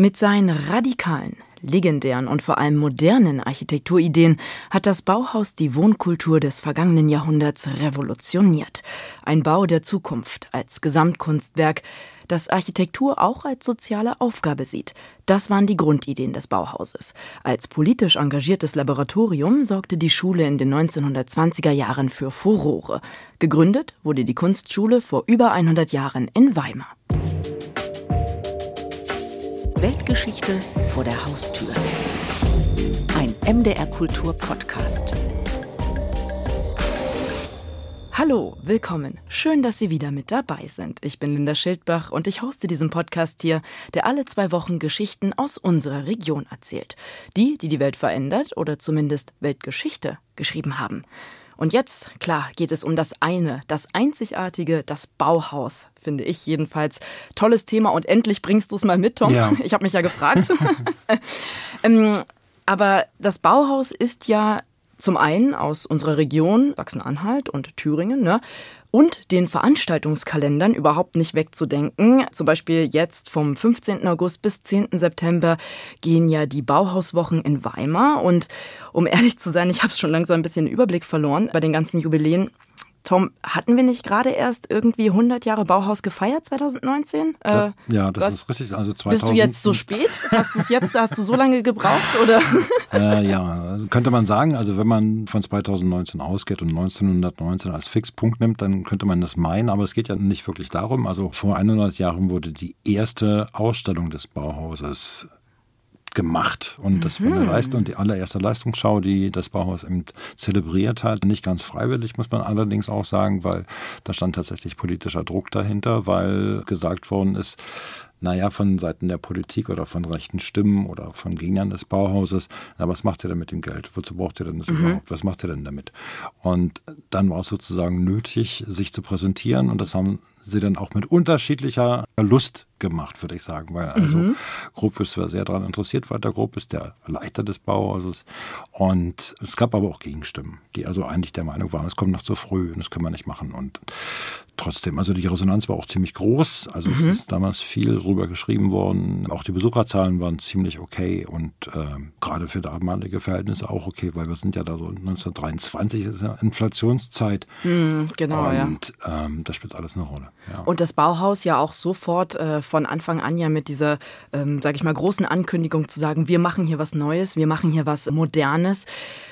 Mit seinen radikalen, legendären und vor allem modernen Architekturideen hat das Bauhaus die Wohnkultur des vergangenen Jahrhunderts revolutioniert. Ein Bau der Zukunft als Gesamtkunstwerk, das Architektur auch als soziale Aufgabe sieht. Das waren die Grundideen des Bauhauses. Als politisch engagiertes Laboratorium sorgte die Schule in den 1920er Jahren für Furore. Gegründet wurde die Kunstschule vor über 100 Jahren in Weimar. Weltgeschichte vor der Haustür. Ein MDR Kultur Podcast. Hallo, willkommen. Schön, dass Sie wieder mit dabei sind. Ich bin Linda Schildbach und ich hoste diesen Podcast hier, der alle zwei Wochen Geschichten aus unserer Region erzählt. Die, die die Welt verändert oder zumindest Weltgeschichte geschrieben haben. Und jetzt, klar, geht es um das eine, das einzigartige, das Bauhaus, finde ich jedenfalls. Tolles Thema und endlich bringst du es mal mit, Tom. Ja. Ich habe mich ja gefragt. ähm, aber das Bauhaus ist ja zum einen aus unserer Region, Sachsen-Anhalt und Thüringen, ne, und den Veranstaltungskalendern überhaupt nicht wegzudenken. Zum Beispiel jetzt vom 15. August bis 10. September gehen ja die Bauhauswochen in Weimar. Und um ehrlich zu sein, ich habe schon langsam ein bisschen den Überblick verloren bei den ganzen Jubiläen. Tom, hatten wir nicht gerade erst irgendwie 100 Jahre Bauhaus gefeiert 2019? Äh, ja, das was? ist richtig. Also 2000, Bist du jetzt so spät? Hast du es jetzt, hast du so lange gebraucht oder? Äh, ja, also könnte man sagen. Also wenn man von 2019 ausgeht und 1919 als Fixpunkt nimmt, dann könnte man das meinen. Aber es geht ja nicht wirklich darum. Also vor 100 Jahren wurde die erste Ausstellung des Bauhauses gemacht. Und das war eine mhm. Leistung, die allererste Leistungsschau, die das Bauhaus eben zelebriert hat. Nicht ganz freiwillig, muss man allerdings auch sagen, weil da stand tatsächlich politischer Druck dahinter, weil gesagt worden ist, naja, von Seiten der Politik oder von rechten Stimmen oder von Gegnern des Bauhauses, na, was macht ihr denn mit dem Geld? Wozu braucht ihr denn das mhm. überhaupt? Was macht ihr denn damit? Und dann war es sozusagen nötig, sich zu präsentieren und das haben sie dann auch mit unterschiedlicher Lust gemacht, würde ich sagen, weil also mhm. Gropius war sehr daran interessiert, Walter Gropius, der Leiter des Bauhauses. Und es gab aber auch Gegenstimmen, die also eigentlich der Meinung waren, es kommt noch zu früh und das können wir nicht machen. Und trotzdem, also die Resonanz war auch ziemlich groß. Also mhm. es ist damals viel drüber geschrieben worden. Auch die Besucherzahlen waren ziemlich okay und äh, gerade für damalige Verhältnisse auch okay, weil wir sind ja da so 1923 ist ja Inflationszeit. Mhm, genau, und ja. ähm, das spielt alles eine Rolle. Ja. Und das Bauhaus ja auch sofort äh, von Anfang an ja mit dieser, ähm, sage ich mal, großen Ankündigung zu sagen, wir machen hier was Neues, wir machen hier was Modernes.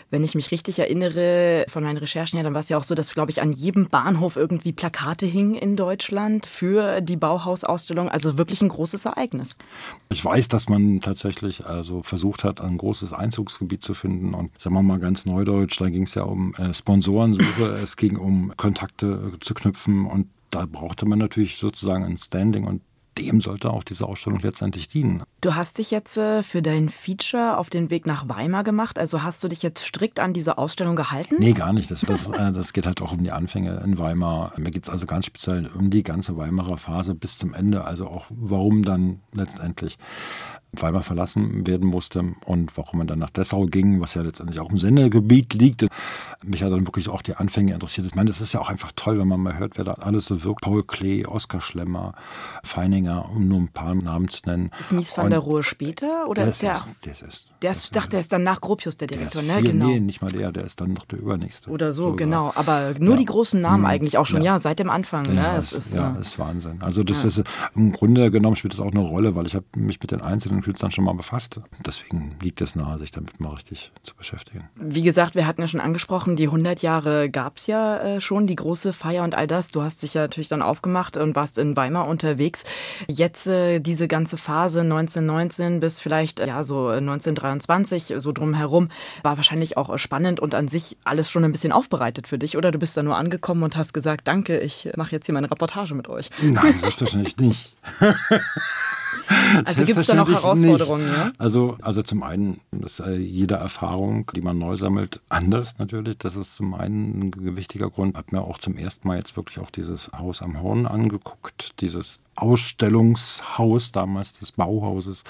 Wenn ich mich richtig erinnere von meinen Recherchen her, dann war es ja auch so, dass, glaube ich, an jedem Bahnhof irgendwie Plakate hingen in Deutschland für die Bauhausausstellung. Also wirklich ein großes Ereignis. Ich weiß, dass man tatsächlich also versucht hat, ein großes Einzugsgebiet zu finden. Und sagen wir mal ganz neudeutsch, da ging es ja um äh, Sponsorensuche, es ging um Kontakte zu knüpfen und da brauchte man natürlich sozusagen ein Standing und dem sollte auch diese Ausstellung letztendlich dienen. Du hast dich jetzt äh, für dein Feature auf den Weg nach Weimar gemacht. Also hast du dich jetzt strikt an diese Ausstellung gehalten? Nee, gar nicht. Das, das, äh, das geht halt auch um die Anfänge in Weimar. Mir geht es also ganz speziell um die ganze Weimarer Phase bis zum Ende. Also auch warum dann letztendlich Weimar verlassen werden musste und warum man dann nach Dessau ging, was ja letztendlich auch im Sendegebiet liegt. Mich hat dann wirklich auch die Anfänge interessiert. Ich meine, das ist ja auch einfach toll, wenn man mal hört, wer da alles so wirkt. Paul Klee, Oskar Schlemmer, Feininger, um nur ein paar Namen zu nennen. Ist Mies van der Rohe später oder der ist der? der ist erst. Der ist, ich dachte, der ist dann nach Gropius der Direktor, der ne? Viel, genau. Nee, nicht mal der, der ist dann noch der übernächste. Oder so, sogar. genau. Aber nur ja. die großen Namen mhm. eigentlich auch schon, ja, ja seit dem Anfang. Ne? Ja, es ist, ja, ist Wahnsinn. Also das ist im Grunde genommen spielt das auch eine Rolle, weil ich habe mich mit den einzelnen Künstlern schon mal befasst. Deswegen liegt es nahe, sich damit mal richtig zu beschäftigen. Wie gesagt, wir hatten ja schon angesprochen, die 100 Jahre gab es ja äh, schon, die große Feier und all das. Du hast dich ja natürlich dann aufgemacht und warst in Weimar unterwegs. Jetzt äh, diese ganze Phase 1919 bis vielleicht ja so 1923, so drumherum, war wahrscheinlich auch spannend und an sich alles schon ein bisschen aufbereitet für dich, oder? Du bist da nur angekommen und hast gesagt, danke, ich mache jetzt hier meine Reportage mit euch. Nein, selbstverständlich nicht. Also gibt es da noch Herausforderungen, ja? Also, also zum einen ist jede Erfahrung, die man neu sammelt, anders natürlich. Das ist zum einen ein wichtiger Grund. Ich habe mir auch zum ersten Mal jetzt wirklich auch dieses Haus am Horn angeguckt, dieses Ausstellungshaus damals des Bauhauses,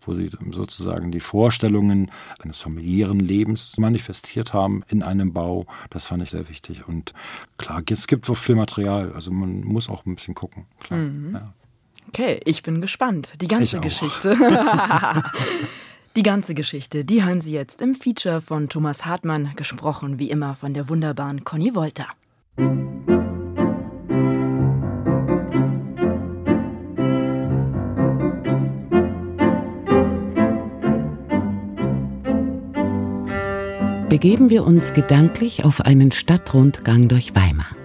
wo sie sozusagen die Vorstellungen eines familiären Lebens manifestiert haben in einem Bau. Das fand ich sehr wichtig. Und klar, es gibt so viel Material, also man muss auch ein bisschen gucken. Klar, mhm. ja. Okay, ich bin gespannt. Die ganze Geschichte. die ganze Geschichte, die hören Sie jetzt im Feature von Thomas Hartmann, gesprochen wie immer von der wunderbaren Conny Wolter. begeben wir uns gedanklich auf einen Stadtrundgang durch Weimar.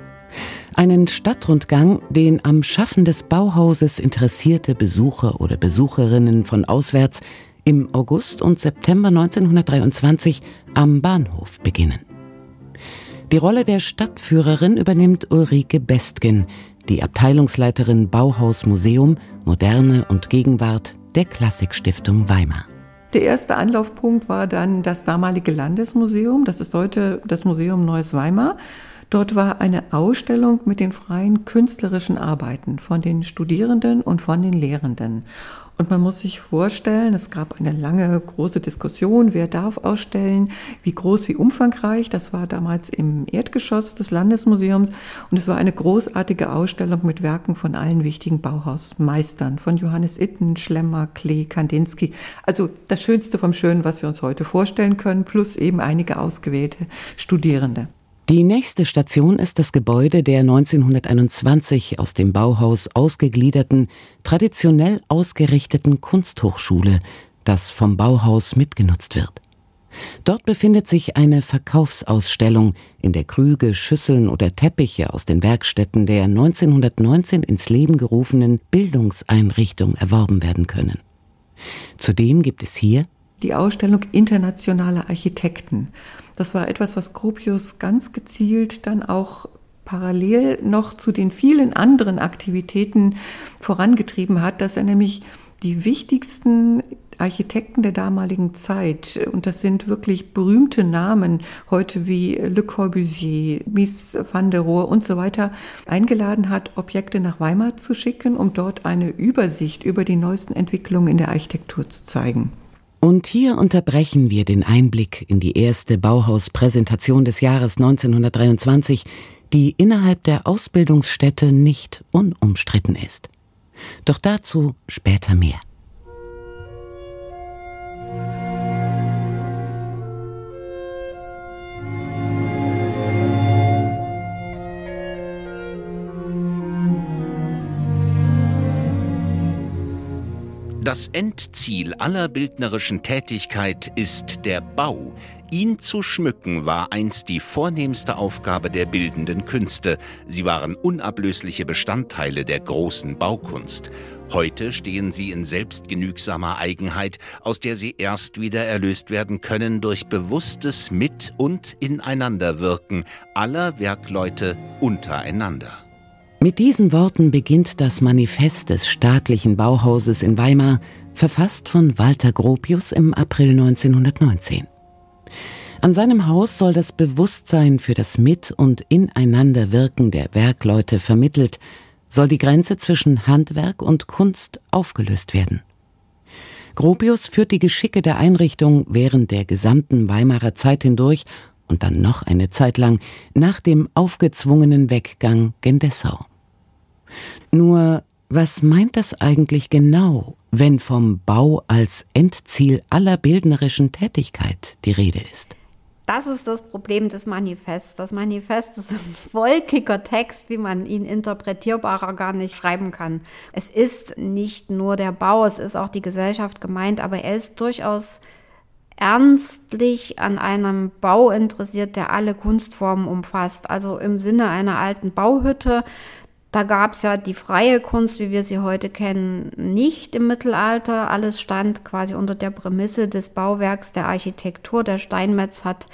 Einen Stadtrundgang, den am Schaffen des Bauhauses interessierte Besucher oder Besucherinnen von auswärts im August und September 1923 am Bahnhof beginnen. Die Rolle der Stadtführerin übernimmt Ulrike Bestgen, die Abteilungsleiterin Bauhaus Museum, Moderne und Gegenwart der Klassikstiftung Weimar. Der erste Anlaufpunkt war dann das damalige Landesmuseum. Das ist heute das Museum Neues Weimar. Dort war eine Ausstellung mit den freien künstlerischen Arbeiten von den Studierenden und von den Lehrenden. Und man muss sich vorstellen, es gab eine lange, große Diskussion, wer darf ausstellen, wie groß, wie umfangreich. Das war damals im Erdgeschoss des Landesmuseums. Und es war eine großartige Ausstellung mit Werken von allen wichtigen Bauhausmeistern, von Johannes Itten, Schlemmer, Klee, Kandinsky. Also das Schönste vom Schönen, was wir uns heute vorstellen können, plus eben einige ausgewählte Studierende. Die nächste Station ist das Gebäude der 1921 aus dem Bauhaus ausgegliederten, traditionell ausgerichteten Kunsthochschule, das vom Bauhaus mitgenutzt wird. Dort befindet sich eine Verkaufsausstellung, in der Krüge, Schüsseln oder Teppiche aus den Werkstätten der 1919 ins Leben gerufenen Bildungseinrichtung erworben werden können. Zudem gibt es hier die Ausstellung internationaler Architekten. Das war etwas, was Gropius ganz gezielt dann auch parallel noch zu den vielen anderen Aktivitäten vorangetrieben hat, dass er nämlich die wichtigsten Architekten der damaligen Zeit, und das sind wirklich berühmte Namen heute wie Le Corbusier, Mies van der Rohe und so weiter, eingeladen hat, Objekte nach Weimar zu schicken, um dort eine Übersicht über die neuesten Entwicklungen in der Architektur zu zeigen. Und hier unterbrechen wir den Einblick in die erste Bauhauspräsentation des Jahres 1923, die innerhalb der Ausbildungsstätte nicht unumstritten ist. Doch dazu später mehr. Das Endziel aller bildnerischen Tätigkeit ist der Bau. Ihn zu schmücken war einst die vornehmste Aufgabe der bildenden Künste. Sie waren unablösliche Bestandteile der großen Baukunst. Heute stehen sie in selbstgenügsamer Eigenheit, aus der sie erst wieder erlöst werden können durch bewusstes Mit- und Ineinanderwirken aller Werkleute untereinander. Mit diesen Worten beginnt das Manifest des staatlichen Bauhauses in Weimar, verfasst von Walter Gropius im April 1919. An seinem Haus soll das Bewusstsein für das Mit- und Ineinanderwirken der Werkleute vermittelt, soll die Grenze zwischen Handwerk und Kunst aufgelöst werden. Gropius führt die Geschicke der Einrichtung während der gesamten Weimarer Zeit hindurch und dann noch eine Zeit lang nach dem aufgezwungenen Weggang gen Dessau. Nur, was meint das eigentlich genau, wenn vom Bau als Endziel aller bildnerischen Tätigkeit die Rede ist? Das ist das Problem des Manifests. Das Manifest ist ein wolkiger Text, wie man ihn interpretierbarer gar nicht schreiben kann. Es ist nicht nur der Bau, es ist auch die Gesellschaft gemeint, aber er ist durchaus ernstlich an einem Bau interessiert, der alle Kunstformen umfasst. Also im Sinne einer alten Bauhütte da gab es ja die freie Kunst, wie wir sie heute kennen, nicht im Mittelalter. Alles stand quasi unter der Prämisse des Bauwerks der Architektur. Der Steinmetz hat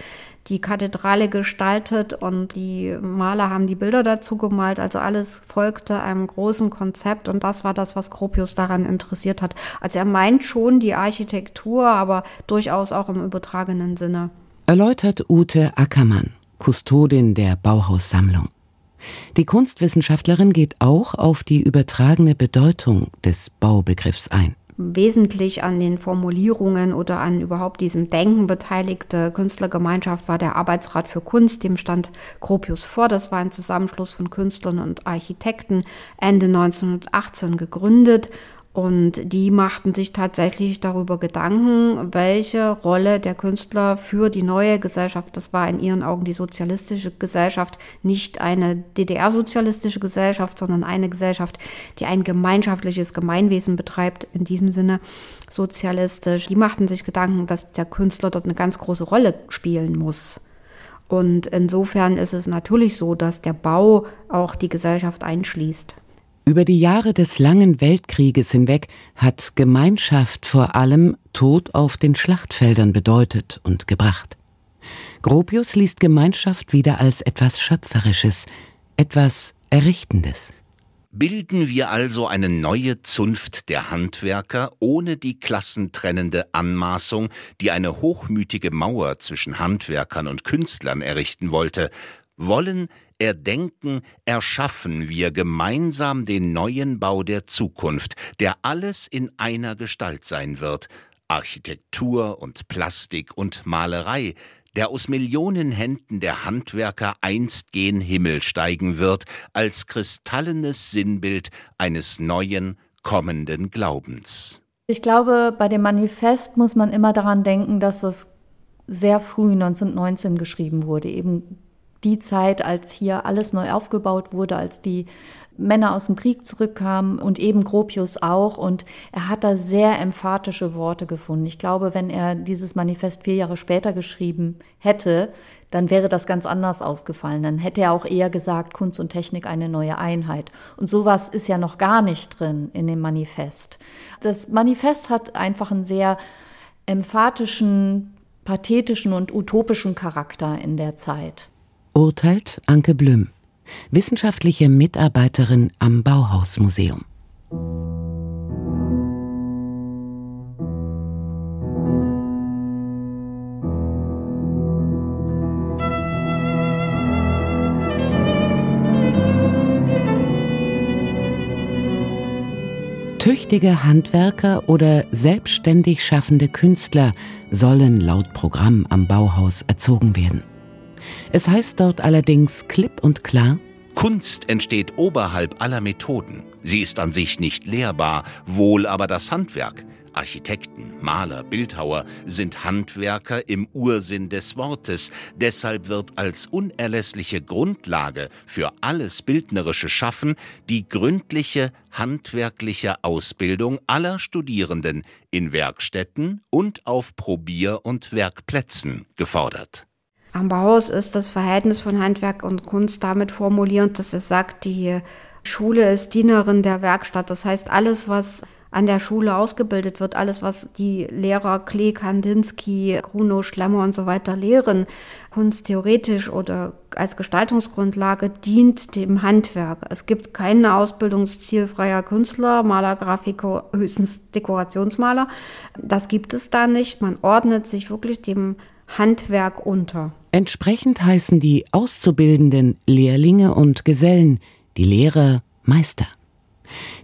die Kathedrale gestaltet und die Maler haben die Bilder dazu gemalt. Also alles folgte einem großen Konzept und das war das, was Gropius daran interessiert hat. Also er meint schon die Architektur, aber durchaus auch im übertragenen Sinne. Erläutert Ute Ackermann, Kustodin der Bauhaussammlung. Die Kunstwissenschaftlerin geht auch auf die übertragene Bedeutung des Baubegriffs ein. wesentlich an den Formulierungen oder an überhaupt diesem Denken beteiligte Künstlergemeinschaft war der Arbeitsrat für Kunst, dem stand Gropius vor. Das war ein Zusammenschluss von Künstlern und Architekten, Ende 1918 gegründet und die machten sich tatsächlich darüber Gedanken, welche Rolle der Künstler für die neue Gesellschaft, das war in ihren Augen die sozialistische Gesellschaft, nicht eine DDR-sozialistische Gesellschaft, sondern eine Gesellschaft, die ein gemeinschaftliches Gemeinwesen betreibt, in diesem Sinne sozialistisch. Die machten sich Gedanken, dass der Künstler dort eine ganz große Rolle spielen muss. Und insofern ist es natürlich so, dass der Bau auch die Gesellschaft einschließt. Über die Jahre des langen Weltkrieges hinweg hat Gemeinschaft vor allem Tod auf den Schlachtfeldern bedeutet und gebracht. Gropius liest Gemeinschaft wieder als etwas Schöpferisches, etwas Errichtendes. Bilden wir also eine neue Zunft der Handwerker ohne die klassentrennende Anmaßung, die eine hochmütige Mauer zwischen Handwerkern und Künstlern errichten wollte, wollen erdenken, erschaffen wir gemeinsam den neuen Bau der Zukunft, der alles in einer Gestalt sein wird, Architektur und Plastik und Malerei, der aus Millionen Händen der Handwerker einst gen Himmel steigen wird, als kristallenes Sinnbild eines neuen, kommenden Glaubens. Ich glaube, bei dem Manifest muss man immer daran denken, dass es sehr früh 1919 geschrieben wurde, eben die Zeit, als hier alles neu aufgebaut wurde, als die Männer aus dem Krieg zurückkamen und eben Gropius auch. Und er hat da sehr emphatische Worte gefunden. Ich glaube, wenn er dieses Manifest vier Jahre später geschrieben hätte, dann wäre das ganz anders ausgefallen. Dann hätte er auch eher gesagt, Kunst und Technik eine neue Einheit. Und sowas ist ja noch gar nicht drin in dem Manifest. Das Manifest hat einfach einen sehr emphatischen, pathetischen und utopischen Charakter in der Zeit urteilt Anke Blüm, wissenschaftliche Mitarbeiterin am Bauhausmuseum. Tüchtige Handwerker oder selbstständig schaffende Künstler sollen laut Programm am Bauhaus erzogen werden. Es heißt dort allerdings klipp und klar, Kunst entsteht oberhalb aller Methoden. Sie ist an sich nicht lehrbar, wohl aber das Handwerk. Architekten, Maler, Bildhauer sind Handwerker im Ursinn des Wortes. Deshalb wird als unerlässliche Grundlage für alles bildnerische Schaffen die gründliche handwerkliche Ausbildung aller Studierenden in Werkstätten und auf Probier- und Werkplätzen gefordert. Am Bauhaus ist das Verhältnis von Handwerk und Kunst damit formulierend, dass es sagt, die Schule ist Dienerin der Werkstatt. Das heißt, alles, was an der Schule ausgebildet wird, alles, was die Lehrer Klee, Kandinsky, Gruno, Schlemmer und so weiter lehren, kunsttheoretisch oder als Gestaltungsgrundlage, dient dem Handwerk. Es gibt keine Ausbildungszielfreier Künstler, Maler, Grafiker, höchstens Dekorationsmaler. Das gibt es da nicht. Man ordnet sich wirklich dem Handwerk unter. Entsprechend heißen die Auszubildenden Lehrlinge und Gesellen, die Lehrer Meister.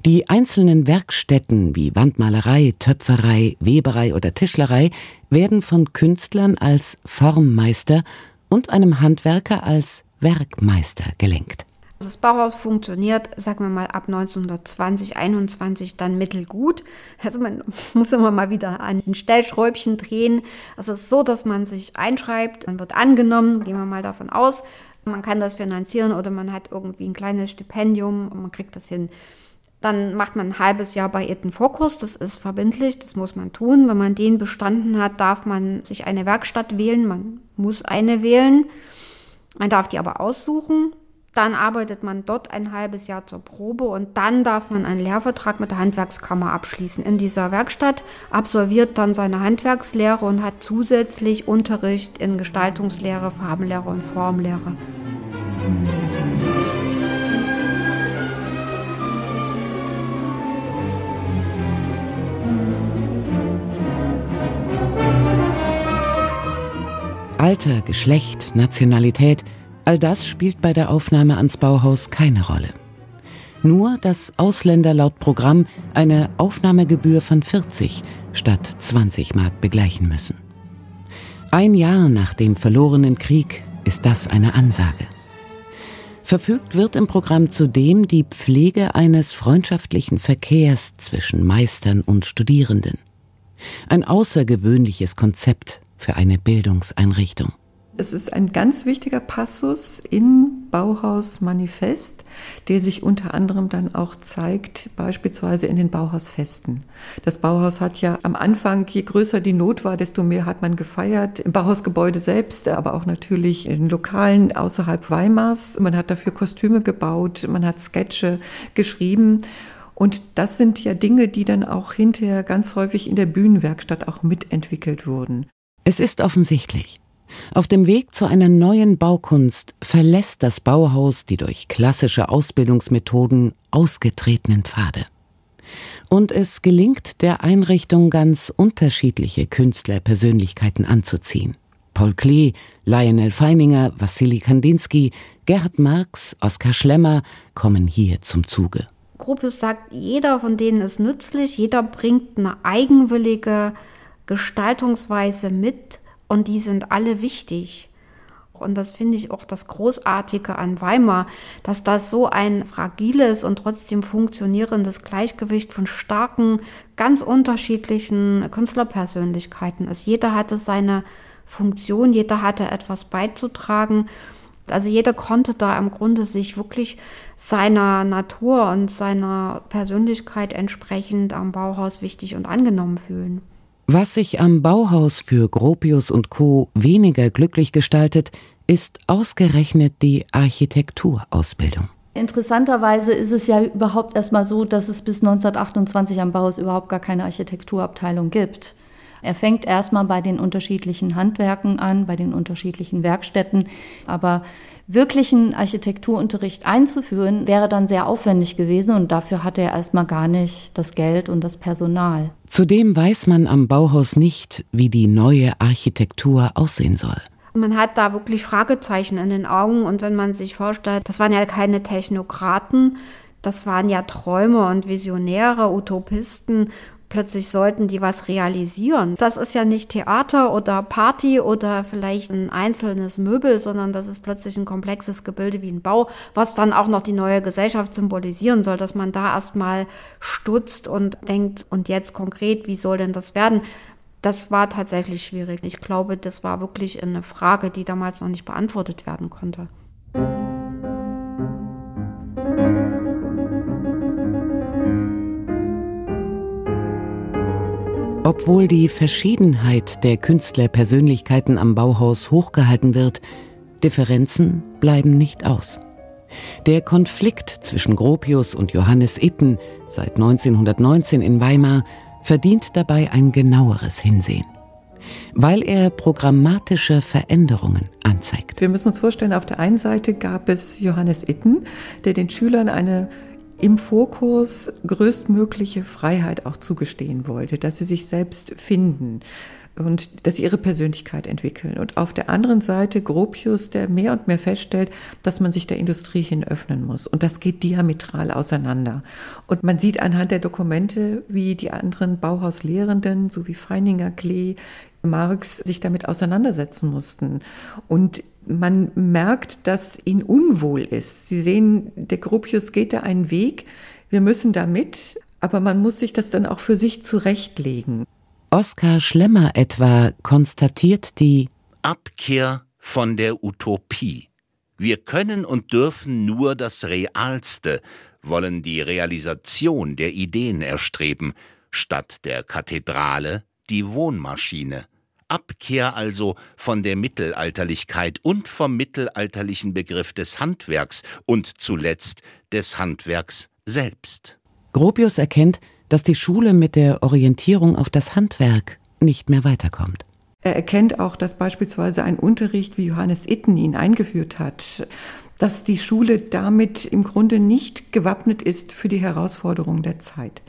Die einzelnen Werkstätten wie Wandmalerei, Töpferei, Weberei oder Tischlerei werden von Künstlern als Formmeister und einem Handwerker als Werkmeister gelenkt. Das Bauhaus funktioniert, sagen wir mal, ab 1920, 21 dann mittelgut. Also man muss immer mal wieder an den Stellschräubchen drehen. Es ist so, dass man sich einschreibt, man wird angenommen, gehen wir mal davon aus. Man kann das finanzieren oder man hat irgendwie ein kleines Stipendium und man kriegt das hin. Dann macht man ein halbes Jahr bei Eden Vorkurs, das ist verbindlich, das muss man tun. Wenn man den bestanden hat, darf man sich eine Werkstatt wählen, man muss eine wählen. Man darf die aber aussuchen. Dann arbeitet man dort ein halbes Jahr zur Probe und dann darf man einen Lehrvertrag mit der Handwerkskammer abschließen in dieser Werkstatt, absolviert dann seine Handwerkslehre und hat zusätzlich Unterricht in Gestaltungslehre, Farbenlehre und Formlehre. Alter, Geschlecht, Nationalität – All das spielt bei der Aufnahme ans Bauhaus keine Rolle. Nur, dass Ausländer laut Programm eine Aufnahmegebühr von 40 statt 20 Mark begleichen müssen. Ein Jahr nach dem verlorenen Krieg ist das eine Ansage. Verfügt wird im Programm zudem die Pflege eines freundschaftlichen Verkehrs zwischen Meistern und Studierenden. Ein außergewöhnliches Konzept für eine Bildungseinrichtung. Es ist ein ganz wichtiger Passus in Bauhaus Manifest, der sich unter anderem dann auch zeigt, beispielsweise in den Bauhausfesten. Das Bauhaus hat ja am Anfang, je größer die Not war, desto mehr hat man gefeiert. Im Bauhausgebäude selbst, aber auch natürlich in Lokalen außerhalb Weimars. Man hat dafür Kostüme gebaut, man hat Sketche geschrieben. Und das sind ja Dinge, die dann auch hinterher ganz häufig in der Bühnenwerkstatt auch mitentwickelt wurden. Es ist offensichtlich. Auf dem Weg zu einer neuen Baukunst verlässt das Bauhaus die durch klassische Ausbildungsmethoden ausgetretenen Pfade. Und es gelingt der Einrichtung ganz unterschiedliche Künstlerpersönlichkeiten anzuziehen. Paul Klee, Lionel Feininger, Wassili Kandinsky, Gerhard Marx, Oskar Schlemmer kommen hier zum Zuge. Gruppe sagt, jeder von denen ist nützlich, jeder bringt eine eigenwillige Gestaltungsweise mit, und die sind alle wichtig. Und das finde ich auch das Großartige an Weimar, dass das so ein fragiles und trotzdem funktionierendes Gleichgewicht von starken, ganz unterschiedlichen Künstlerpersönlichkeiten ist. Jeder hatte seine Funktion, jeder hatte etwas beizutragen. Also jeder konnte da im Grunde sich wirklich seiner Natur und seiner Persönlichkeit entsprechend am Bauhaus wichtig und angenommen fühlen. Was sich am Bauhaus für Gropius und Co. weniger glücklich gestaltet, ist ausgerechnet die Architekturausbildung. Interessanterweise ist es ja überhaupt erstmal so, dass es bis 1928 am Bauhaus überhaupt gar keine Architekturabteilung gibt. Er fängt erstmal bei den unterschiedlichen Handwerken an, bei den unterschiedlichen Werkstätten, aber wirklichen Architekturunterricht einzuführen, wäre dann sehr aufwendig gewesen und dafür hatte er erstmal gar nicht das Geld und das Personal. Zudem weiß man am Bauhaus nicht, wie die neue Architektur aussehen soll. Man hat da wirklich Fragezeichen in den Augen und wenn man sich vorstellt, das waren ja keine Technokraten, das waren ja Träumer und Visionäre, Utopisten plötzlich sollten die was realisieren. Das ist ja nicht Theater oder Party oder vielleicht ein einzelnes Möbel, sondern das ist plötzlich ein komplexes Gebilde wie ein Bau, was dann auch noch die neue Gesellschaft symbolisieren soll, dass man da erstmal stutzt und denkt, und jetzt konkret, wie soll denn das werden? Das war tatsächlich schwierig. Ich glaube, das war wirklich eine Frage, die damals noch nicht beantwortet werden konnte. Obwohl die Verschiedenheit der Künstlerpersönlichkeiten am Bauhaus hochgehalten wird, Differenzen bleiben nicht aus. Der Konflikt zwischen Gropius und Johannes Itten seit 1919 in Weimar verdient dabei ein genaueres Hinsehen weil er programmatische Veränderungen anzeigt. Wir müssen uns vorstellen, auf der einen Seite gab es Johannes Itten, der den Schülern eine im Vorkurs größtmögliche Freiheit auch zugestehen wollte, dass sie sich selbst finden und dass sie ihre Persönlichkeit entwickeln. Und auf der anderen Seite Gropius, der mehr und mehr feststellt, dass man sich der Industrie hin öffnen muss. Und das geht diametral auseinander. Und man sieht anhand der Dokumente, wie die anderen Bauhauslehrenden, so wie Feininger, Klee, Marx sich damit auseinandersetzen mussten. Und man merkt, dass ihn unwohl ist. Sie sehen, der Gropius geht da einen Weg, wir müssen da mit, aber man muss sich das dann auch für sich zurechtlegen. Oskar Schlemmer etwa konstatiert die Abkehr von der Utopie. Wir können und dürfen nur das Realste, wollen die Realisation der Ideen erstreben, statt der Kathedrale die Wohnmaschine. Abkehr also von der Mittelalterlichkeit und vom mittelalterlichen Begriff des Handwerks und zuletzt des Handwerks selbst. Gropius erkennt, dass die Schule mit der Orientierung auf das Handwerk nicht mehr weiterkommt. Er erkennt auch, dass beispielsweise ein Unterricht, wie Johannes Itten ihn eingeführt hat, dass die Schule damit im Grunde nicht gewappnet ist für die Herausforderungen der Zeit.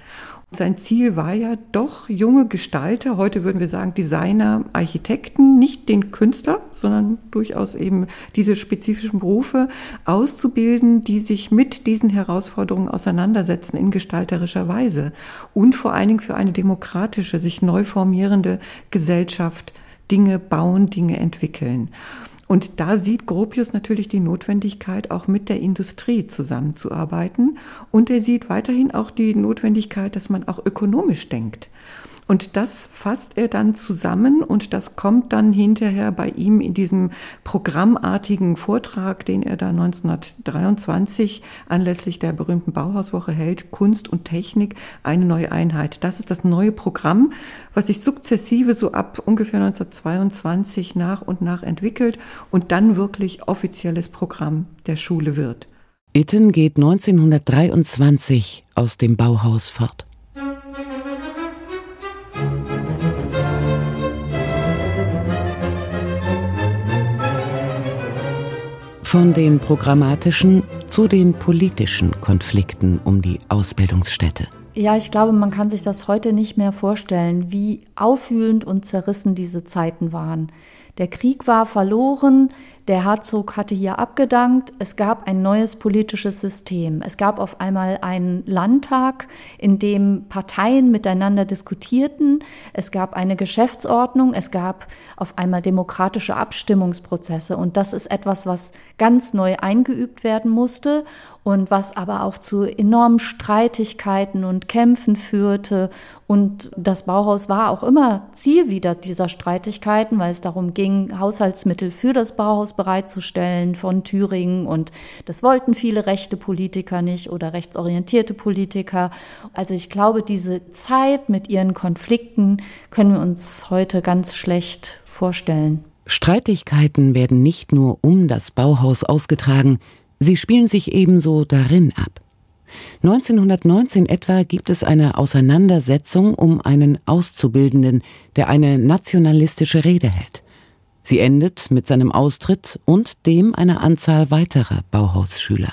Sein Ziel war ja doch, junge Gestalter, heute würden wir sagen Designer, Architekten, nicht den Künstler, sondern durchaus eben diese spezifischen Berufe auszubilden, die sich mit diesen Herausforderungen auseinandersetzen in gestalterischer Weise und vor allen Dingen für eine demokratische, sich neu formierende Gesellschaft Dinge bauen, Dinge entwickeln. Und da sieht Gropius natürlich die Notwendigkeit, auch mit der Industrie zusammenzuarbeiten. Und er sieht weiterhin auch die Notwendigkeit, dass man auch ökonomisch denkt. Und das fasst er dann zusammen und das kommt dann hinterher bei ihm in diesem programmartigen Vortrag, den er da 1923 anlässlich der berühmten Bauhauswoche hält, Kunst und Technik, eine neue Einheit. Das ist das neue Programm, was sich sukzessive so ab ungefähr 1922 nach und nach entwickelt und dann wirklich offizielles Programm der Schule wird. Itten geht 1923 aus dem Bauhaus fort. Von den programmatischen zu den politischen Konflikten um die Ausbildungsstätte. Ja, ich glaube, man kann sich das heute nicht mehr vorstellen, wie aufwühlend und zerrissen diese Zeiten waren. Der Krieg war verloren, der Herzog hatte hier abgedankt, es gab ein neues politisches System. Es gab auf einmal einen Landtag, in dem Parteien miteinander diskutierten, es gab eine Geschäftsordnung, es gab auf einmal demokratische Abstimmungsprozesse und das ist etwas, was ganz neu eingeübt werden musste und was aber auch zu enormen Streitigkeiten und Kämpfen führte. Und das Bauhaus war auch immer Ziel wieder dieser Streitigkeiten, weil es darum ging, Haushaltsmittel für das Bauhaus bereitzustellen von Thüringen. Und das wollten viele rechte Politiker nicht oder rechtsorientierte Politiker. Also ich glaube, diese Zeit mit ihren Konflikten können wir uns heute ganz schlecht vorstellen. Streitigkeiten werden nicht nur um das Bauhaus ausgetragen, Sie spielen sich ebenso darin ab. 1919 etwa gibt es eine Auseinandersetzung um einen Auszubildenden, der eine nationalistische Rede hält. Sie endet mit seinem Austritt und dem einer Anzahl weiterer Bauhausschüler.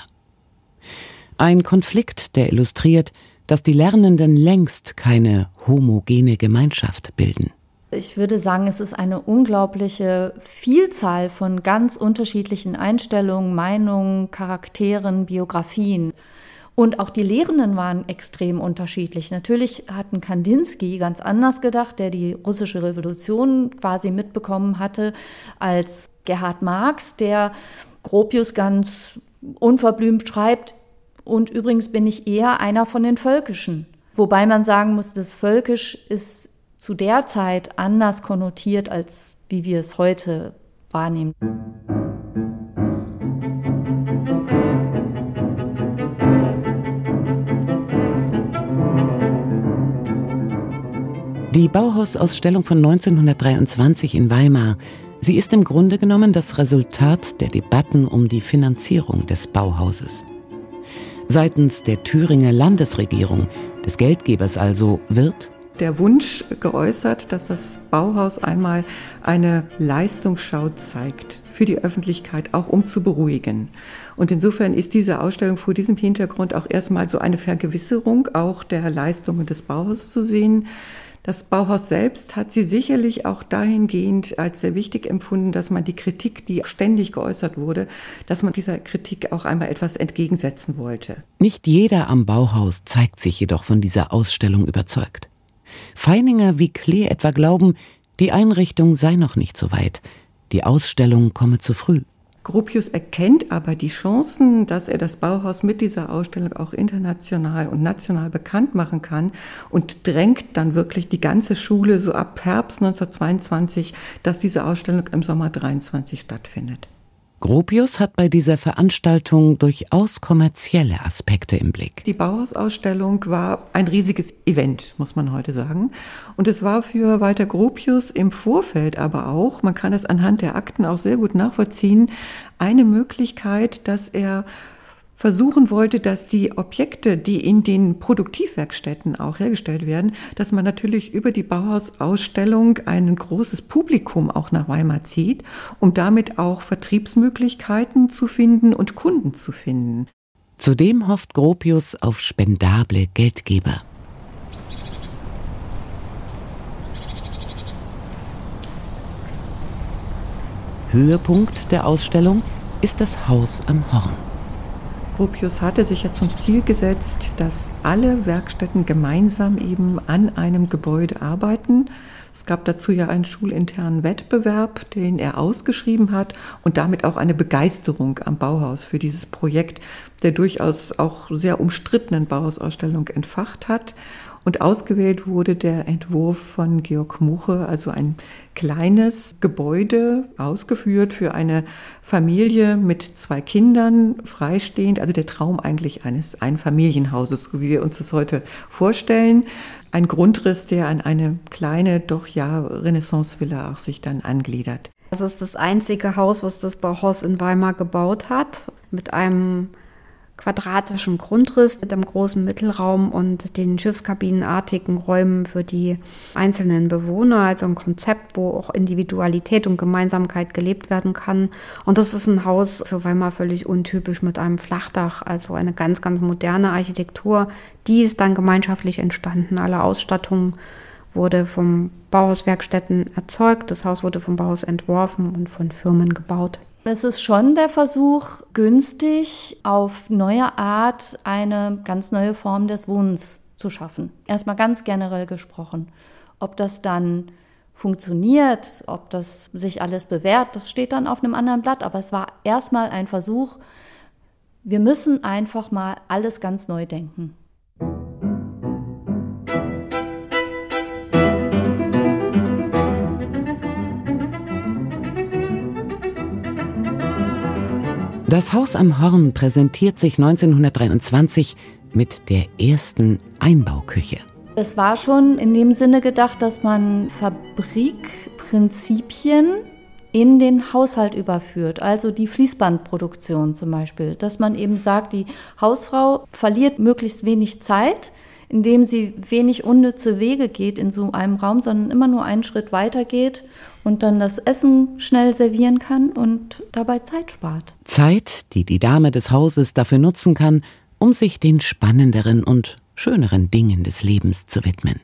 Ein Konflikt, der illustriert, dass die Lernenden längst keine homogene Gemeinschaft bilden. Ich würde sagen, es ist eine unglaubliche Vielzahl von ganz unterschiedlichen Einstellungen, Meinungen, Charakteren, Biografien. Und auch die Lehrenden waren extrem unterschiedlich. Natürlich hatten Kandinsky ganz anders gedacht, der die russische Revolution quasi mitbekommen hatte, als Gerhard Marx, der Gropius ganz unverblümt schreibt. Und übrigens bin ich eher einer von den Völkischen. Wobei man sagen muss, das Völkisch ist zu der Zeit anders konnotiert, als wie wir es heute wahrnehmen. Die Bauhausausstellung von 1923 in Weimar, sie ist im Grunde genommen das Resultat der Debatten um die Finanzierung des Bauhauses. Seitens der Thüringer Landesregierung, des Geldgebers also, wird der Wunsch geäußert, dass das Bauhaus einmal eine Leistungsschau zeigt für die Öffentlichkeit, auch um zu beruhigen. Und insofern ist diese Ausstellung vor diesem Hintergrund auch erstmal so eine Vergewisserung auch der Leistungen des Bauhauses zu sehen. Das Bauhaus selbst hat sie sicherlich auch dahingehend als sehr wichtig empfunden, dass man die Kritik, die ständig geäußert wurde, dass man dieser Kritik auch einmal etwas entgegensetzen wollte. Nicht jeder am Bauhaus zeigt sich jedoch von dieser Ausstellung überzeugt. Feininger wie Klee etwa glauben, die Einrichtung sei noch nicht so weit, die Ausstellung komme zu früh. Gropius erkennt aber die Chancen, dass er das Bauhaus mit dieser Ausstellung auch international und national bekannt machen kann und drängt dann wirklich die ganze Schule so ab Herbst 1922, dass diese Ausstellung im Sommer 23 stattfindet. Gropius hat bei dieser Veranstaltung durchaus kommerzielle Aspekte im Blick. Die Bauhausausstellung war ein riesiges Event, muss man heute sagen. Und es war für Walter Gropius im Vorfeld aber auch, man kann es anhand der Akten auch sehr gut nachvollziehen, eine Möglichkeit, dass er versuchen wollte, dass die Objekte, die in den Produktivwerkstätten auch hergestellt werden, dass man natürlich über die Bauhausausstellung ein großes Publikum auch nach Weimar zieht, um damit auch Vertriebsmöglichkeiten zu finden und Kunden zu finden. Zudem hofft Gropius auf spendable Geldgeber. Höhepunkt der Ausstellung ist das Haus am Horn. Gropius hatte sich ja zum Ziel gesetzt, dass alle Werkstätten gemeinsam eben an einem Gebäude arbeiten. Es gab dazu ja einen schulinternen Wettbewerb, den er ausgeschrieben hat und damit auch eine Begeisterung am Bauhaus für dieses Projekt, der durchaus auch sehr umstrittenen Bauhausausstellung entfacht hat. Und ausgewählt wurde der Entwurf von Georg Muche, also ein kleines Gebäude, ausgeführt für eine Familie mit zwei Kindern, freistehend, also der Traum eigentlich eines Einfamilienhauses, wie wir uns das heute vorstellen. Ein Grundriss, der an eine kleine, doch ja Renaissance-Villa auch sich dann angliedert. Das ist das einzige Haus, was das Bauhaus in Weimar gebaut hat, mit einem quadratischen Grundriss mit einem großen Mittelraum und den schiffskabinenartigen Räumen für die einzelnen Bewohner. Also ein Konzept, wo auch Individualität und Gemeinsamkeit gelebt werden kann. Und das ist ein Haus für Weimar völlig untypisch mit einem Flachdach, also eine ganz, ganz moderne Architektur. Die ist dann gemeinschaftlich entstanden. Alle Ausstattung wurde vom Bauhauswerkstätten erzeugt. Das Haus wurde vom Bauhaus entworfen und von Firmen gebaut. Es ist schon der Versuch, günstig auf neue Art eine ganz neue Form des Wohnens zu schaffen. Erstmal ganz generell gesprochen. Ob das dann funktioniert, ob das sich alles bewährt, das steht dann auf einem anderen Blatt. Aber es war erstmal ein Versuch, wir müssen einfach mal alles ganz neu denken. Das Haus am Horn präsentiert sich 1923 mit der ersten Einbauküche. Es war schon in dem Sinne gedacht, dass man Fabrikprinzipien in den Haushalt überführt, also die Fließbandproduktion zum Beispiel, dass man eben sagt, die Hausfrau verliert möglichst wenig Zeit, indem sie wenig unnütze Wege geht in so einem Raum, sondern immer nur einen Schritt weiter geht und dann das Essen schnell servieren kann und dabei Zeit spart. Zeit, die die Dame des Hauses dafür nutzen kann, um sich den spannenderen und schöneren Dingen des Lebens zu widmen.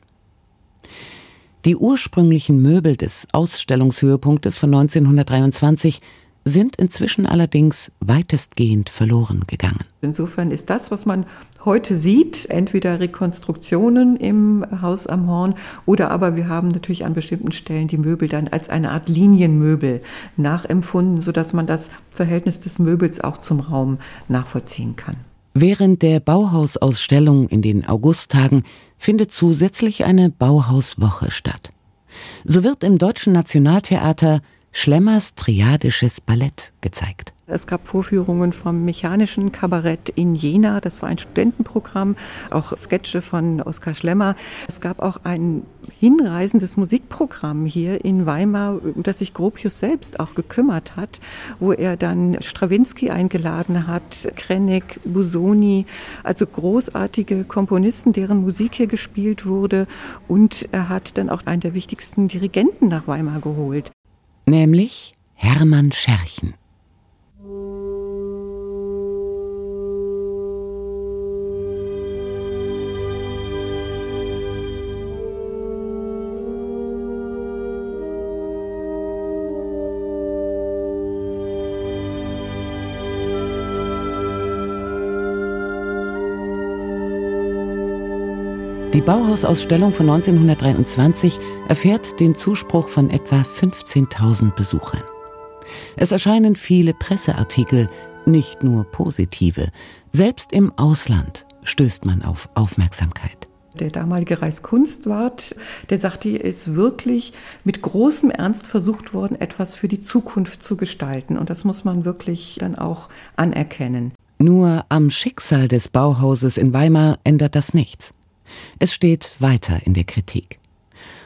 Die ursprünglichen Möbel des Ausstellungshöhepunktes von 1923 sind inzwischen allerdings weitestgehend verloren gegangen. Insofern ist das, was man heute sieht, entweder Rekonstruktionen im Haus am Horn oder aber wir haben natürlich an bestimmten Stellen die Möbel dann als eine Art Linienmöbel nachempfunden, sodass man das Verhältnis des Möbels auch zum Raum nachvollziehen kann. Während der Bauhausausstellung in den Augusttagen findet zusätzlich eine Bauhauswoche statt. So wird im Deutschen Nationaltheater Schlemmers Triadisches Ballett gezeigt. Es gab Vorführungen vom Mechanischen Kabarett in Jena, das war ein Studentenprogramm, auch Sketche von Oskar Schlemmer. Es gab auch ein hinreisendes Musikprogramm hier in Weimar, um das sich Gropius selbst auch gekümmert hat, wo er dann Strawinski eingeladen hat, Krennig, Busoni, also großartige Komponisten, deren Musik hier gespielt wurde. Und er hat dann auch einen der wichtigsten Dirigenten nach Weimar geholt nämlich Hermann Scherchen. Die Bauhausausstellung von 1923 erfährt den Zuspruch von etwa 15.000 Besuchern. Es erscheinen viele Presseartikel, nicht nur positive. Selbst im Ausland stößt man auf Aufmerksamkeit. Der damalige Reichskunstwart, der sagte, hier ist wirklich mit großem Ernst versucht worden, etwas für die Zukunft zu gestalten. Und das muss man wirklich dann auch anerkennen. Nur am Schicksal des Bauhauses in Weimar ändert das nichts. Es steht weiter in der Kritik.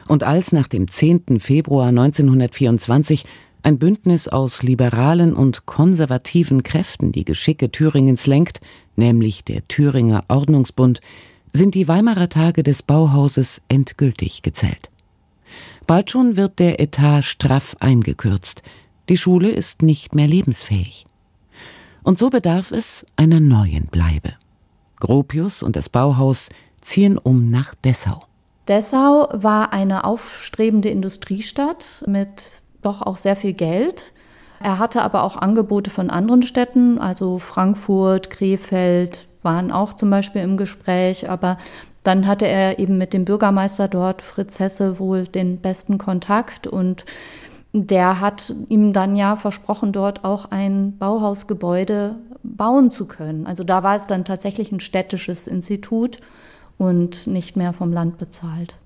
Und als nach dem 10. Februar 1924 ein Bündnis aus liberalen und konservativen Kräften die Geschicke Thüringens lenkt, nämlich der Thüringer Ordnungsbund, sind die Weimarer Tage des Bauhauses endgültig gezählt. Bald schon wird der Etat straff eingekürzt, die Schule ist nicht mehr lebensfähig. Und so bedarf es einer neuen Bleibe. Gropius und das Bauhaus ziehen um nach Dessau. Dessau war eine aufstrebende Industriestadt mit doch auch sehr viel Geld. Er hatte aber auch Angebote von anderen Städten, also Frankfurt, Krefeld waren auch zum Beispiel im Gespräch, aber dann hatte er eben mit dem Bürgermeister dort, Fritz Hesse, wohl den besten Kontakt und der hat ihm dann ja versprochen, dort auch ein Bauhausgebäude bauen zu können. Also da war es dann tatsächlich ein städtisches Institut und nicht mehr vom Land bezahlt.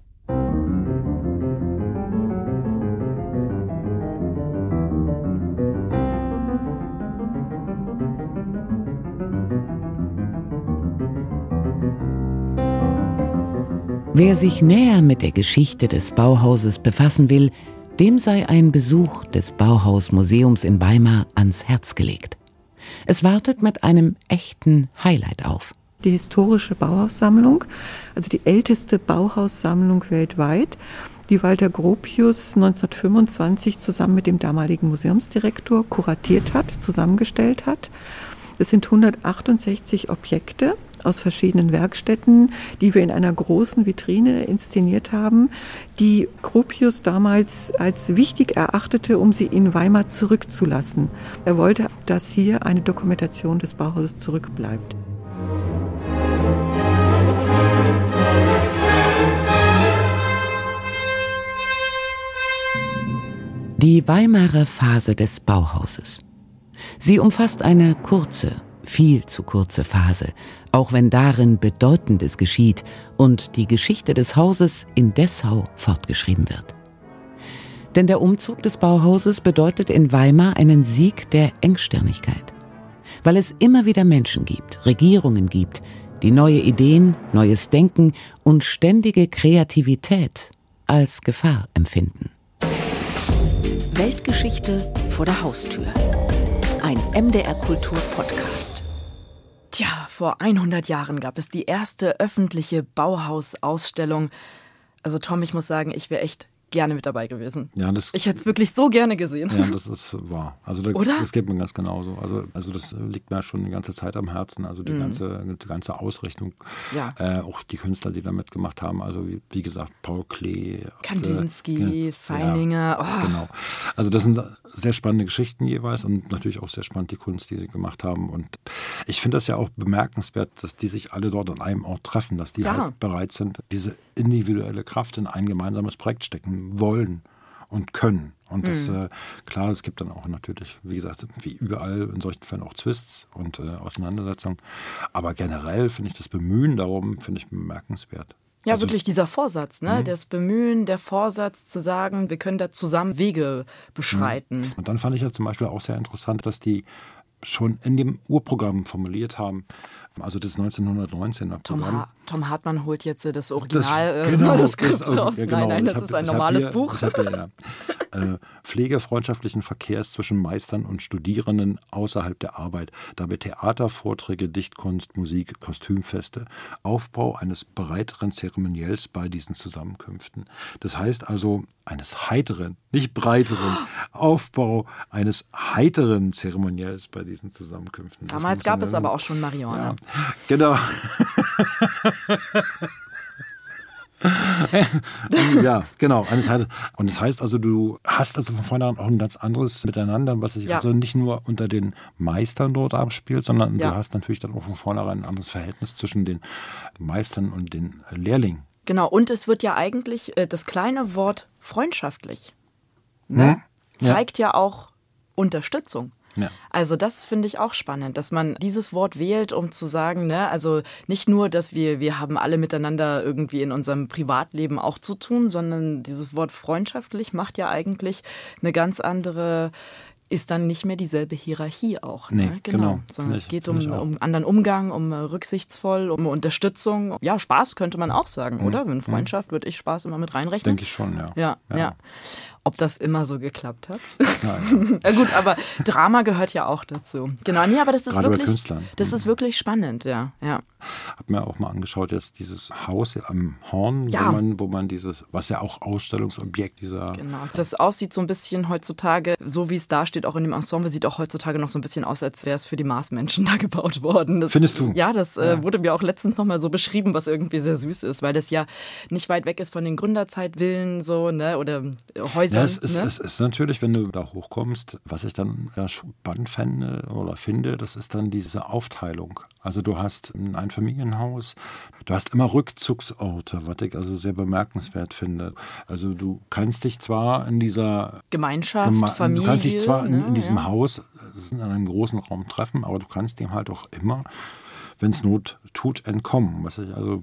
Wer sich näher mit der Geschichte des Bauhauses befassen will, dem sei ein Besuch des Bauhausmuseums in Weimar ans Herz gelegt. Es wartet mit einem echten Highlight auf. Die historische Bauhaussammlung, also die älteste Bauhaussammlung weltweit, die Walter Gropius 1925 zusammen mit dem damaligen Museumsdirektor kuratiert hat, zusammengestellt hat. Es sind 168 Objekte aus verschiedenen Werkstätten, die wir in einer großen Vitrine inszeniert haben, die Gropius damals als wichtig erachtete, um sie in Weimar zurückzulassen. Er wollte, dass hier eine Dokumentation des Bauhauses zurückbleibt. Die Weimarer Phase des Bauhauses. Sie umfasst eine kurze, viel zu kurze Phase, auch wenn darin Bedeutendes geschieht und die Geschichte des Hauses in Dessau fortgeschrieben wird. Denn der Umzug des Bauhauses bedeutet in Weimar einen Sieg der Engstirnigkeit. Weil es immer wieder Menschen gibt, Regierungen gibt, die neue Ideen, neues Denken und ständige Kreativität als Gefahr empfinden. Weltgeschichte vor der Haustür ein MDR Kultur Podcast. Tja, vor 100 Jahren gab es die erste öffentliche Bauhausausstellung. Also Tom, ich muss sagen, ich wäre echt gerne mit dabei gewesen. Ja, das, ich hätte es wirklich so gerne gesehen. Ja, das ist wahr. Also das, Oder? das geht mir ganz genauso. Also, also das liegt mir schon die ganze Zeit am Herzen. Also die, mhm. ganze, die ganze Ausrichtung. Ja. Äh, auch die Künstler, die da mitgemacht haben. Also wie, wie gesagt, Paul Klee. Kandinsky, äh, Feininger. Ja, oh. Genau. Also das sind sehr spannende Geschichten jeweils und natürlich auch sehr spannend die Kunst, die sie gemacht haben. Und ich finde das ja auch bemerkenswert, dass die sich alle dort an einem Ort treffen, dass die ja. halt bereit sind, diese individuelle Kraft in ein gemeinsames Projekt stecken wollen und können. Und das, mhm. äh, klar, es gibt dann auch natürlich, wie gesagt, wie überall in solchen Fällen auch Twists und äh, Auseinandersetzungen. Aber generell finde ich das Bemühen darum, finde ich bemerkenswert. Ja, also, wirklich dieser Vorsatz, ne? Mhm. Das Bemühen, der Vorsatz zu sagen, wir können da zusammen Wege beschreiten. Mhm. Und dann fand ich ja zum Beispiel auch sehr interessant, dass die schon in dem Urprogramm formuliert haben, also das 1919er Tom, ha Tom Hartmann holt jetzt das Original das, genau, Manuskript das, raus. Ja, genau. Nein, nein, das hab, ist ein normales hier, Buch. Hier, ja, äh, Pflege freundschaftlichen Verkehrs zwischen Meistern und Studierenden außerhalb der Arbeit. Dabei Theater, Vorträge, Dichtkunst, Musik, Kostümfeste. Aufbau eines breiteren Zeremoniells bei diesen Zusammenkünften. Das heißt also eines heiteren, nicht breiteren Aufbau eines heiteren Zeremoniells bei diesen Zusammenkünften. Damals gab es aber auch schon Marihuana. Ja, genau. ja, genau. Und das heißt also, du hast also von vornherein auch ein ganz anderes Miteinander, was sich ja. also nicht nur unter den Meistern dort abspielt, sondern ja. du hast natürlich dann auch von vornherein ein anderes Verhältnis zwischen den Meistern und den Lehrlingen. Genau, und es wird ja eigentlich äh, das kleine Wort freundschaftlich ne? Hm? zeigt ja. ja auch Unterstützung. Ja. Also das finde ich auch spannend, dass man dieses Wort wählt, um zu sagen, ne, also nicht nur, dass wir, wir haben alle miteinander irgendwie in unserem Privatleben auch zu tun, sondern dieses Wort freundschaftlich macht ja eigentlich eine ganz andere ist dann nicht mehr dieselbe Hierarchie auch. Ne? Nee, genau. genau. Sondern ich, es geht um, um anderen Umgang, um rücksichtsvoll, um Unterstützung. Ja, Spaß könnte man auch sagen, mhm. oder? In Freundschaft würde ich Spaß immer mit reinrechnen. Denke ich schon, ja. Ja, ja. ja. Ob das immer so geklappt hat? Nein. ja gut, aber Drama gehört ja auch dazu. Genau, nee, aber das ist Gerade wirklich, das ist wirklich spannend, ja, ja. Hab mir auch mal angeschaut jetzt dieses Haus am Horn, ja. wo man, wo man dieses, was ja auch Ausstellungsobjekt dieser. Genau, das aussieht so ein bisschen heutzutage, so wie es da steht, auch in dem Ensemble, sieht auch heutzutage noch so ein bisschen aus, als wäre es für die Marsmenschen da gebaut worden. Das, Findest du? Ja, das äh, ja. Wurde mir auch letztens nochmal so beschrieben, was irgendwie sehr süß ist, weil das ja nicht weit weg ist von den Gründerzeitvillen so, ne, oder Häuser ja, es, ist, ne? es ist natürlich, wenn du da hochkommst, was ich dann ja spannend fände oder finde, das ist dann diese Aufteilung. Also du hast ein Einfamilienhaus, du hast immer Rückzugsorte, was ich also sehr bemerkenswert finde. Also du kannst dich zwar in dieser Gemeinschaft, Geme Familie, du kannst dich zwar in, in ne, diesem ja. Haus in einem großen Raum treffen, aber du kannst dem halt auch immer wenn es Not tut, entkommen. Was ich also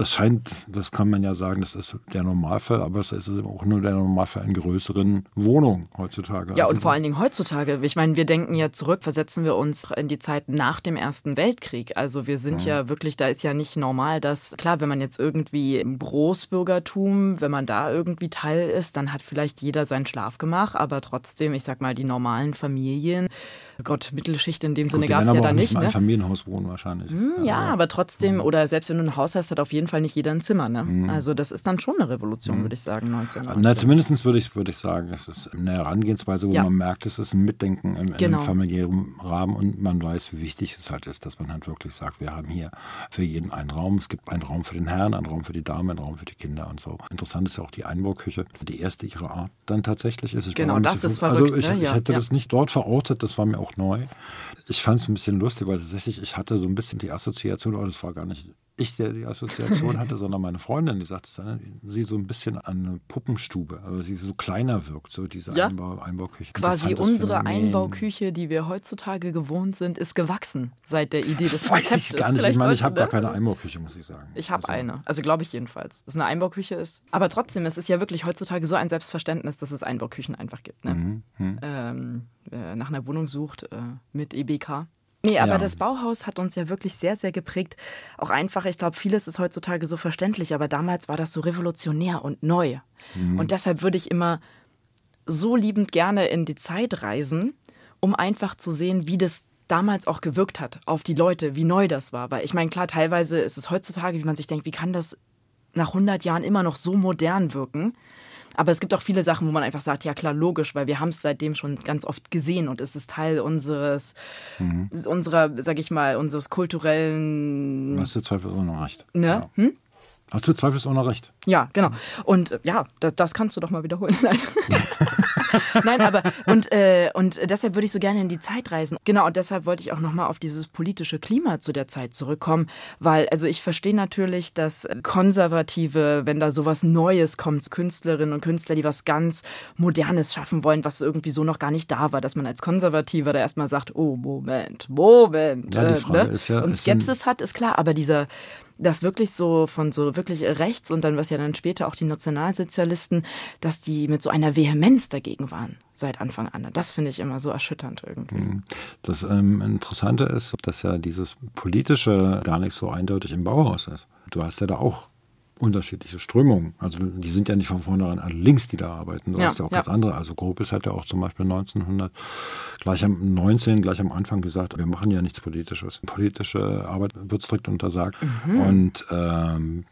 das scheint, das kann man ja sagen, das ist der Normalfall, aber es ist auch nur der Normalfall in größeren Wohnungen heutzutage. Ja, also und vor allen Dingen heutzutage. Ich meine, wir denken ja zurück, versetzen wir uns in die Zeit nach dem Ersten Weltkrieg. Also wir sind ja, ja wirklich, da ist ja nicht normal, dass, klar, wenn man jetzt irgendwie im Großbürgertum, wenn man da irgendwie Teil ist, dann hat vielleicht jeder sein Schlafgemach, aber trotzdem, ich sag mal, die normalen Familien, Gott, Mittelschicht in dem Gut, Sinne gab es ja da nicht. Ne? Ein Familienhaus wohnen wahrscheinlich. Hm, ja, ja, aber trotzdem, mhm. oder selbst wenn du ein Haus hast, hat auf jeden Fall nicht jeder ein Zimmer. Ne? Mhm. Also das ist dann schon eine Revolution, mhm. würde ich sagen, 1919. Na, zumindest würde ich, würde ich sagen, es ist eine Herangehensweise, wo ja. man merkt, es ist ein Mitdenken im, genau. im familiären Rahmen und man weiß, wie wichtig es halt ist, dass man halt wirklich sagt, wir haben hier für jeden einen Raum. Es gibt einen Raum für den Herrn, einen Raum für die Dame, einen Raum für die Kinder und so. Interessant ist ja auch die Einbauküche, die erste ihrer Art dann tatsächlich ist. Ich genau, das ist verrückt. Also ich, ne? ja, ich hätte ja. das nicht dort verortet, das war mir auch neu. Ich fand es ein bisschen lustig, weil tatsächlich ich hatte so ein bisschen die Assoziation, aber das war gar nicht ich, der die Assoziation hatte, sondern meine Freundin, die sagte, sie so ein bisschen an eine Puppenstube, aber sie so kleiner wirkt, so diese ja. Einbau, Einbauküche. Quasi unsere Phänomen. Einbauküche, die wir heutzutage gewohnt sind, ist gewachsen seit der Idee des Konzeptes. Weiß ich gar nicht. ich meine, ich habe gar keine Einbauküche, muss ich sagen. Ich habe also. eine. Also glaube ich jedenfalls, dass eine Einbauküche ist. Aber trotzdem, es ist ja wirklich heutzutage so ein Selbstverständnis, dass es Einbauküchen einfach gibt. Ne? Mhm. Mhm. Ähm, äh, nach einer Wohnung sucht äh, mit EBK. Nee, aber ja. das Bauhaus hat uns ja wirklich sehr, sehr geprägt. Auch einfach, ich glaube, vieles ist heutzutage so verständlich, aber damals war das so revolutionär und neu. Mhm. Und deshalb würde ich immer so liebend gerne in die Zeit reisen, um einfach zu sehen, wie das damals auch gewirkt hat auf die Leute, wie neu das war. Weil ich meine, klar, teilweise ist es heutzutage, wie man sich denkt, wie kann das nach 100 Jahren immer noch so modern wirken? Aber es gibt auch viele Sachen, wo man einfach sagt, ja klar, logisch, weil wir haben es seitdem schon ganz oft gesehen und es ist Teil unseres, mhm. unserer, sag ich mal, unseres kulturellen. Hast du zweifelsohne recht. Ne? Ja. Hm? Hast du zweifelsohne recht. Ja, genau. Und äh, ja, das, das kannst du doch mal wiederholen. Nein, aber und, äh, und deshalb würde ich so gerne in die Zeit reisen. Genau, und deshalb wollte ich auch nochmal auf dieses politische Klima zu der Zeit zurückkommen, weil, also ich verstehe natürlich, dass Konservative, wenn da sowas Neues kommt, Künstlerinnen und Künstler, die was ganz Modernes schaffen wollen, was irgendwie so noch gar nicht da war, dass man als Konservativer da erstmal sagt, oh, Moment, Moment. Ja, die äh, Frage ne? ist ja, und Skepsis hat, ist klar, aber dieser das wirklich so von so wirklich rechts und dann, was ja dann später auch die Nationalsozialisten, dass die mit so einer Vehemenz dagegen waren seit Anfang an. Das finde ich immer so erschütternd irgendwie. Mhm. Das ähm, Interessante ist, dass ja dieses Politische gar nicht so eindeutig im Bauhaus ist. Du hast ja da auch unterschiedliche Strömungen. Also die sind ja nicht von vornherein alle links, die da arbeiten. Du ja, hast ja auch ja. ganz andere. Also Grobis hat ja auch zum Beispiel 1900, gleich am 19, gleich am Anfang gesagt, wir machen ja nichts Politisches. Politische Arbeit wird strikt untersagt. Mhm. Und ähm,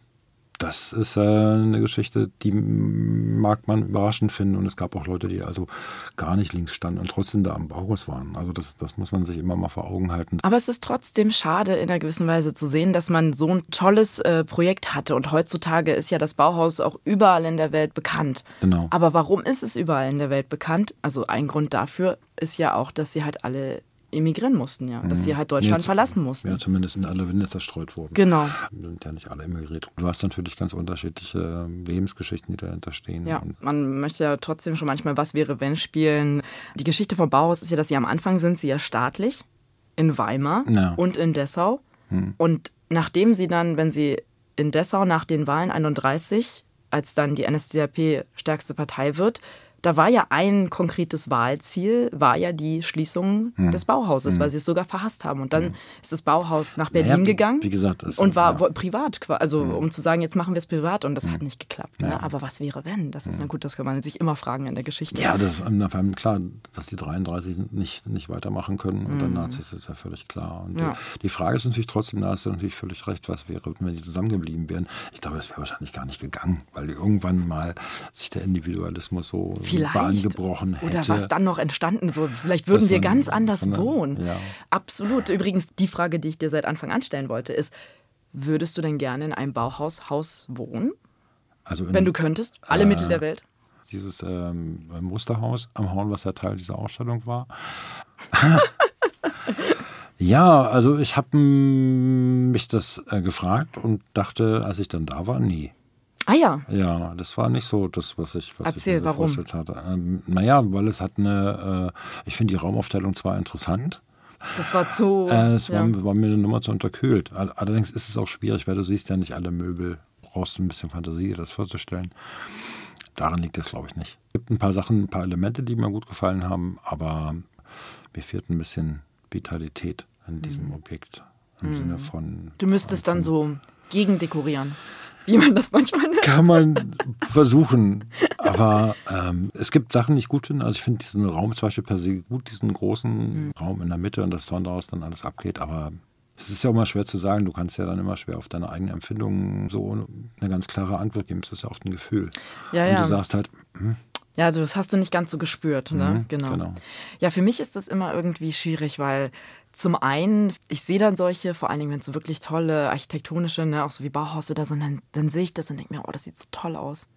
das ist äh, eine Geschichte, die mag man überraschend finden. Und es gab auch Leute, die also gar nicht links standen und trotzdem da am Bauhaus waren. Also das, das muss man sich immer mal vor Augen halten. Aber es ist trotzdem schade, in einer gewissen Weise zu sehen, dass man so ein tolles äh, Projekt hatte. Und heutzutage ist ja das Bauhaus auch überall in der Welt bekannt. Genau. Aber warum ist es überall in der Welt bekannt? Also ein Grund dafür ist ja auch, dass sie halt alle emigrieren mussten, ja. Dass sie mhm. halt Deutschland ja, verlassen mussten. Ja, zumindest in alle Winde zerstreut wurden. Genau. Sind ja nicht alle emigriert. Du hast natürlich ganz unterschiedliche ähm, Lebensgeschichten, die dahinter stehen. Ja, man möchte ja trotzdem schon manchmal Was wäre wenn spielen. Die Geschichte vom Bauhaus ist ja, dass sie am Anfang sind sie ja staatlich in Weimar ja. und in Dessau. Hm. Und nachdem sie dann, wenn sie in Dessau nach den Wahlen 31, als dann die NSDAP stärkste Partei wird, da war ja ein konkretes Wahlziel, war ja die Schließung hm. des Bauhauses, hm. weil sie es sogar verhasst haben. Und dann hm. ist das Bauhaus nach Berlin naja, gegangen gesagt, und war ja. privat, also hm. um zu sagen, jetzt machen wir es privat und das hat hm. nicht geklappt. Ne? Ja. Aber was wäre, wenn? Das ist hm. na gut, das kann man sich immer fragen in der Geschichte. Ja, das ist klar, dass die 33 nicht, nicht weitermachen können und dann Nazis ist ja völlig klar. Und ja. die, die, Frage ist natürlich trotzdem, da hast du natürlich völlig recht, was wäre, wenn die zusammengeblieben wären. Ich glaube, es wäre wahrscheinlich gar nicht gegangen, weil irgendwann mal sich der Individualismus so Vielleicht. Bahn gebrochen hätte. Oder was dann noch entstanden so. Vielleicht würden wir ganz anders man, wohnen. Ja. Absolut. Übrigens, die Frage, die ich dir seit Anfang an stellen wollte, ist, würdest du denn gerne in einem Bauhaushaus wohnen? Also in, Wenn du könntest, alle äh, Mittel der Welt? dieses ähm, Musterhaus am Horn, was ja Teil dieser Ausstellung war. ja, also ich habe mich das äh, gefragt und dachte, als ich dann da war, nie. Ah ja. Ja, das war nicht so das, was ich, was Erzähl, ich mir so warum? vorgestellt hatte. Ähm, naja, weil es hat eine, äh, ich finde die Raumaufteilung zwar interessant, Das war zu. äh, es war, ja. war mir eine Nummer zu unterkühlt. All- Allerdings ist es auch schwierig, weil du siehst ja nicht alle Möbel. Du brauchst ein bisschen Fantasie, das vorzustellen. Daran liegt es, glaube ich, nicht. Es gibt ein paar Sachen, ein paar Elemente, die mir gut gefallen haben, aber mir fehlt ein bisschen Vitalität in diesem Objekt. Im Sinne von. Mhm. Du müsstest dann so gegendekorieren. Wie man das manchmal nennt. Kann man versuchen. Aber ähm, es gibt Sachen, die ich gut finde. Also ich finde diesen Raum zum Beispiel per se gut, diesen großen Raum in der Mitte und dass von daraus dann alles abgeht. Aber es ist ja auch mal schwer zu sagen. Du kannst ja dann immer schwer auf deine eigene Empfindung so eine ganz klare Antwort geben. Es ist ja oft ein Gefühl. Ja, und ja. du sagst halt, hm, Ja, das hast du nicht ganz so gespürt, ne? Mhm, genau. genau. Ja, für mich ist das immer irgendwie schwierig, weil zum einen, ich sehe dann solche, vor allen Dingen, wenn es so wirklich tolle architektonische, ne, auch so wie Bauhaus oder so, dann, dann sehe ich das und denke mir, oh, das sieht so toll aus.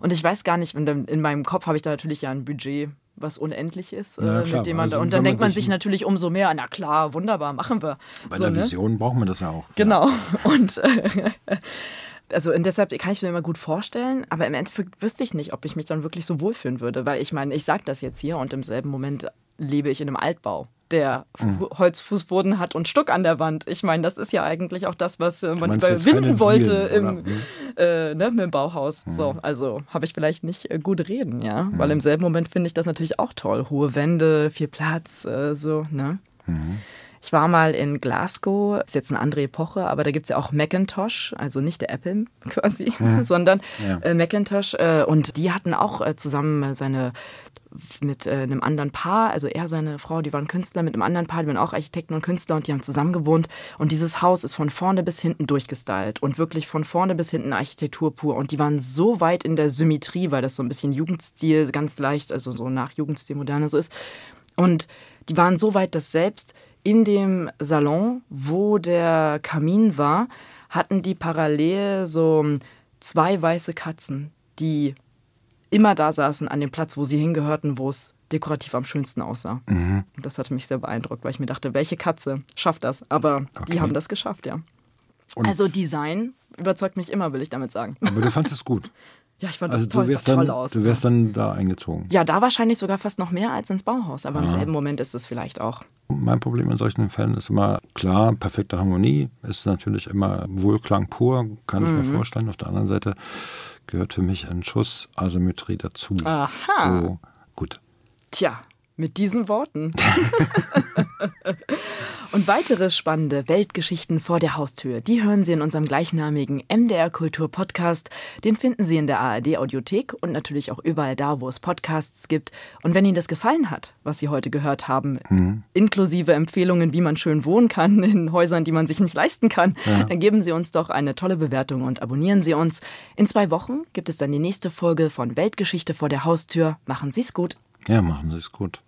Und ich weiß gar nicht, in, in meinem Kopf habe ich da natürlich ja ein Budget, was unendlich ist, Ja, äh, klar, mit dem man also da, und dann man denkt man sich- natürlich umso mehr, na klar, wunderbar, machen wir. bei so, der ne? Vision braucht man das ja auch. Genau. Und äh, also und deshalb kann ich mir immer gut vorstellen, aber im Endeffekt wüsste ich nicht, ob ich mich dann wirklich so wohlfühlen würde, weil ich meine, ich sage das jetzt hier und im selben Moment lebe ich in einem Altbau, der Fu- Holzfußboden hat und Stuck an der Wand. Ich meine, das ist ja eigentlich auch das, was äh, man überwinden wollte Dielen, im, oder? äh, ne, mit dem Bauhaus. So, also habe ich vielleicht nicht äh, gut reden, ja, weil im selben Moment finde ich das natürlich auch toll. Hohe Wände, viel Platz, äh, so, ne. Ich war mal in Glasgow, ist jetzt eine andere Epoche, aber da gibt's ja auch Macintosh, also nicht der Apple quasi, sondern Ja. äh, Macintosh. Äh, und die hatten auch äh, zusammen seine mit einem anderen Paar, also er, seine Frau, die waren Künstler, mit einem anderen Paar, die waren auch Architekten und Künstler und die haben zusammen gewohnt. Und dieses Haus ist von vorne bis hinten durchgestylt und wirklich von vorne bis hinten Architektur pur. Und die waren so weit in der Symmetrie, weil das so ein bisschen Jugendstil, ganz leicht, also so nach Jugendstil moderne so ist. Und die waren so weit, dass selbst in dem Salon, wo der Kamin war, hatten die parallel so zwei weiße Katzen, die immer da saßen an dem Platz, wo sie hingehörten, wo es dekorativ am schönsten aussah. Und das hatte mich sehr beeindruckt, weil ich mir dachte, welche Katze schafft das? Aber Okay. die haben das geschafft, ja. Und- also Design überzeugt mich immer, will ich damit sagen. Aber du fandest es gut. Ja, ich fand Also das toll, du wärst, toll dann, aus. du wärst dann da eingezogen. ja, da wahrscheinlich sogar fast noch mehr als ins Bauhaus, aber im selben Moment ist es vielleicht auch. Mein Problem in solchen Fällen ist immer, klar, perfekte Harmonie ist natürlich immer Wohlklang pur, kann ich Mhm. mir vorstellen. Auf der anderen Seite gehört für mich ein Schuss Asymmetrie dazu. Aha. So, gut. Tja, mit diesen Worten. Und weitere spannende Weltgeschichten vor der Haustür, die hören Sie in unserem gleichnamigen MDR Kultur Podcast. Den finden Sie in der ARD Audiothek und natürlich auch überall da, wo es Podcasts gibt. Und wenn Ihnen das gefallen hat, was Sie heute gehört haben, inklusive Empfehlungen, wie man schön wohnen kann in Häusern, die man sich nicht leisten kann, dann geben Sie uns doch eine tolle Bewertung und abonnieren Sie uns. In zwei Wochen gibt es dann die nächste Folge von Weltgeschichte vor der Haustür. Machen Sie es gut. Ja, machen Sie es gut.